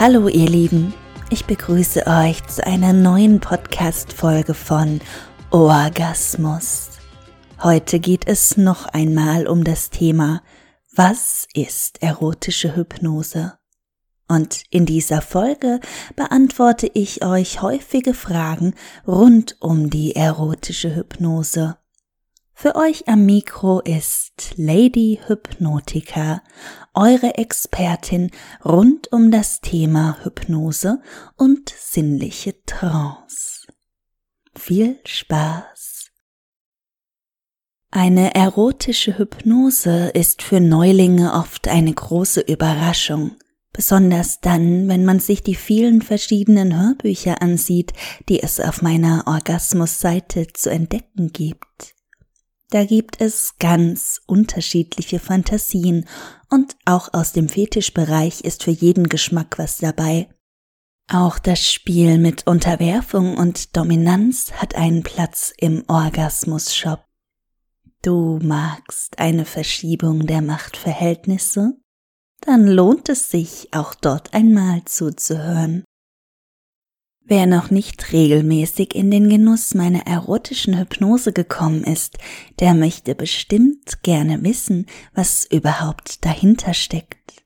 Hallo ihr Lieben, ich begrüße euch zu einer neuen Podcast-Folge von Orgasmus. Heute geht es noch einmal um das Thema Was ist erotische Hypnose? Und in dieser Folge beantworte ich euch häufige Fragen rund um die erotische Hypnose. Für euch am Mikro ist Lady Hypnotica, eure Expertin rund um das Thema Hypnose und sinnliche Trance. Viel Spaß! Eine erotische Hypnose ist für Neulinge oft eine große Überraschung, besonders dann, wenn man sich die vielen verschiedenen Hörbücher ansieht, die es auf meiner Orgasmus-Seite zu entdecken gibt. Da gibt es ganz unterschiedliche Fantasien und auch aus dem Fetischbereich ist für jeden Geschmack was dabei. Auch das Spiel mit Unterwerfung und Dominanz hat einen Platz im Orgasmus-Shop. Du magst eine Verschiebung der Machtverhältnisse? Dann lohnt es sich, auch dort einmal zuzuhören. Wer noch nicht regelmäßig in den Genuss meiner erotischen Hypnose gekommen ist, der möchte bestimmt gerne wissen, was überhaupt dahinter steckt.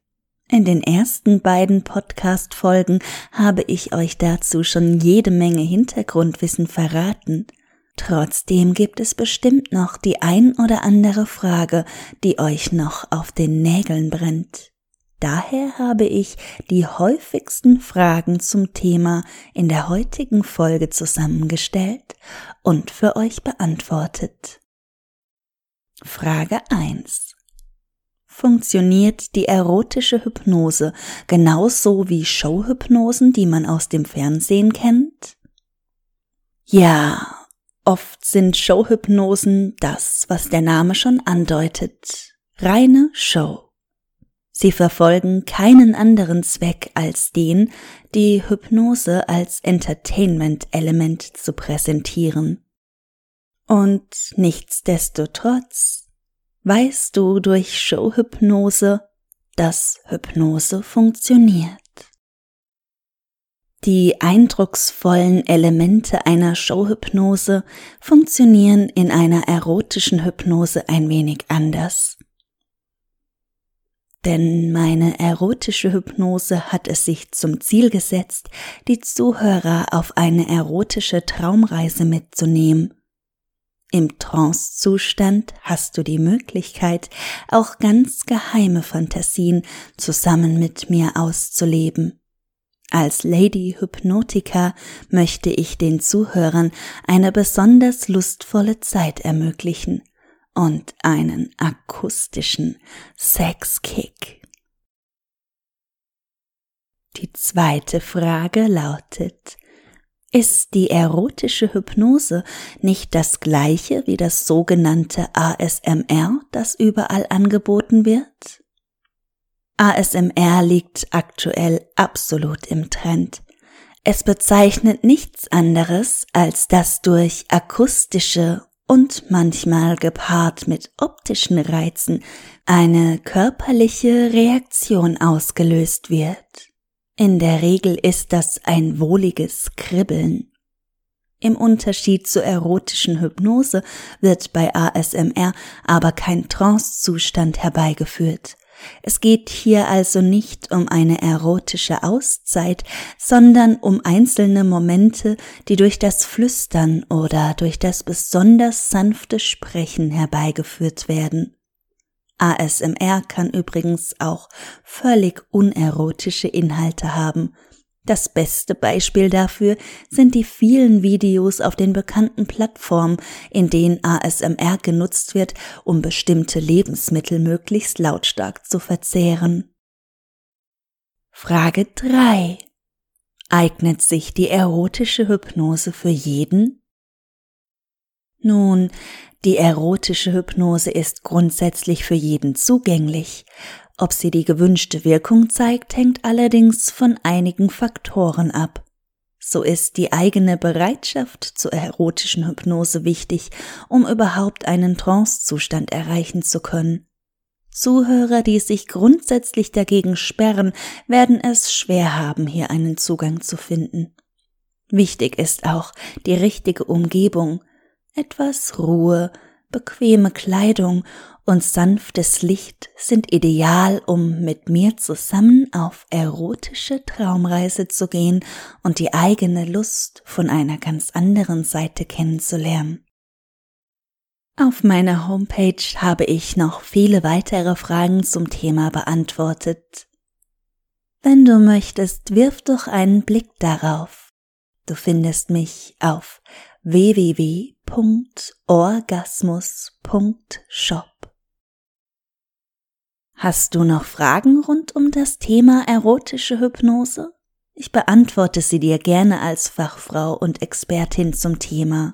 In den ersten beiden Podcast-Folgen habe ich euch dazu schon jede Menge Hintergrundwissen verraten. Trotzdem gibt es bestimmt noch die ein oder andere Frage, die euch noch auf den Nägeln brennt. Daher habe ich die häufigsten Fragen zum Thema in der heutigen Folge zusammengestellt und für euch beantwortet. Frage 1. Funktioniert die erotische Hypnose genauso wie Showhypnosen, die man aus dem Fernsehen kennt? Ja, oft sind Showhypnosen das, was der Name schon andeutet. Reine Show. Sie verfolgen keinen anderen Zweck als den, die Hypnose als Entertainment-Element zu präsentieren. Und nichtsdestotrotz weißt du durch Showhypnose, dass Hypnose funktioniert. Die eindrucksvollen Elemente einer Showhypnose funktionieren in einer erotischen Hypnose ein wenig anders. Denn meine erotische Hypnose hat es sich zum Ziel gesetzt, die Zuhörer auf eine erotische Traumreise mitzunehmen. Im Trancezustand hast du die Möglichkeit, auch ganz geheime Fantasien zusammen mit mir auszuleben. Als Lady Hypnotica möchte ich den Zuhörern eine besonders lustvolle Zeit ermöglichen und einen akustischen Sexkick. Die zweite Frage lautet, ist die erotische Hypnose nicht das gleiche wie das sogenannte ASMR, das überall angeboten wird? ASMR liegt aktuell absolut im Trend. Es bezeichnet nichts anderes, als das durch akustische und manchmal gepaart mit optischen Reizen eine körperliche Reaktion ausgelöst wird. In der Regel ist das ein wohliges Kribbeln. Im Unterschied zur erotischen Hypnose wird bei ASMR aber kein Trancezustand herbeigeführt. Es geht hier also nicht um eine erotische Auszeit, sondern um einzelne Momente, die durch das Flüstern oder durch das besonders sanfte Sprechen herbeigeführt werden. ASMR kann übrigens auch völlig unerotische Inhalte haben, das beste Beispiel dafür sind die vielen Videos auf den bekannten Plattformen, in denen ASMR genutzt wird, um bestimmte Lebensmittel möglichst lautstark zu verzehren. Frage 3. Eignet sich die erotische Hypnose für jeden? Nun, die erotische Hypnose ist grundsätzlich für jeden zugänglich. Ob sie die gewünschte Wirkung zeigt, hängt allerdings von einigen Faktoren ab. So ist die eigene Bereitschaft zur erotischen Hypnose wichtig, um überhaupt einen Trancezustand erreichen zu können. Zuhörer, die sich grundsätzlich dagegen sperren, werden es schwer haben, hier einen Zugang zu finden. Wichtig ist auch die richtige Umgebung, etwas Ruhe, bequeme Kleidung und sanftes Licht sind ideal, um mit mir zusammen auf erotische Traumreise zu gehen und die eigene Lust von einer ganz anderen Seite kennenzulernen. Auf meiner Homepage habe ich noch viele weitere Fragen zum Thema beantwortet. Wenn du möchtest, wirf doch einen Blick darauf. Du findest mich auf www.orgasmus.shop. Hast du noch Fragen rund um das Thema erotische Hypnose? Ich beantworte sie dir gerne als Fachfrau und Expertin zum Thema.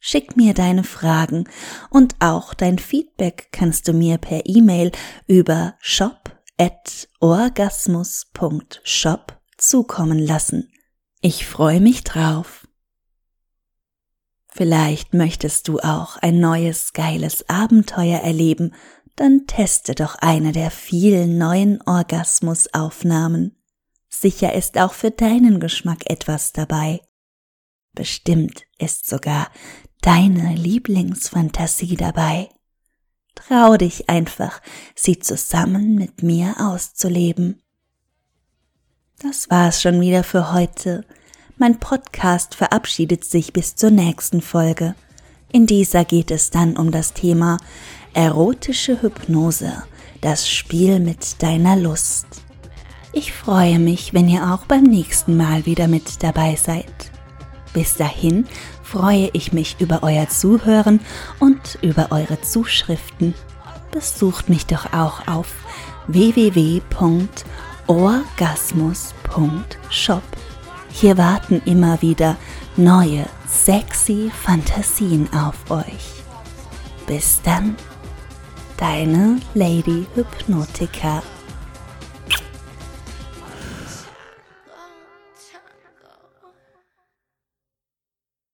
Schick mir deine Fragen und auch dein Feedback kannst du mir per E-Mail über shop@orgasmus.shop zukommen lassen. Ich freue mich drauf. Vielleicht möchtest du auch ein neues geiles Abenteuer erleben dann teste doch eine der vielen neuen Orgasmusaufnahmen. Sicher ist auch für deinen Geschmack etwas dabei. Bestimmt ist sogar deine Lieblingsfantasie dabei. Trau dich einfach, sie zusammen mit mir auszuleben. Das war's schon wieder für heute. Mein Podcast verabschiedet sich bis zur nächsten Folge. In dieser geht es dann um das Thema Erotische Hypnose, das Spiel mit deiner Lust. Ich freue mich, wenn ihr auch beim nächsten Mal wieder mit dabei seid. Bis dahin freue ich mich über euer Zuhören und über eure Zuschriften. Besucht mich doch auch auf www.orgasmus.shop. Hier warten immer wieder neue, sexy Fantasien auf euch. Bis dann deine Lady Hypnotica.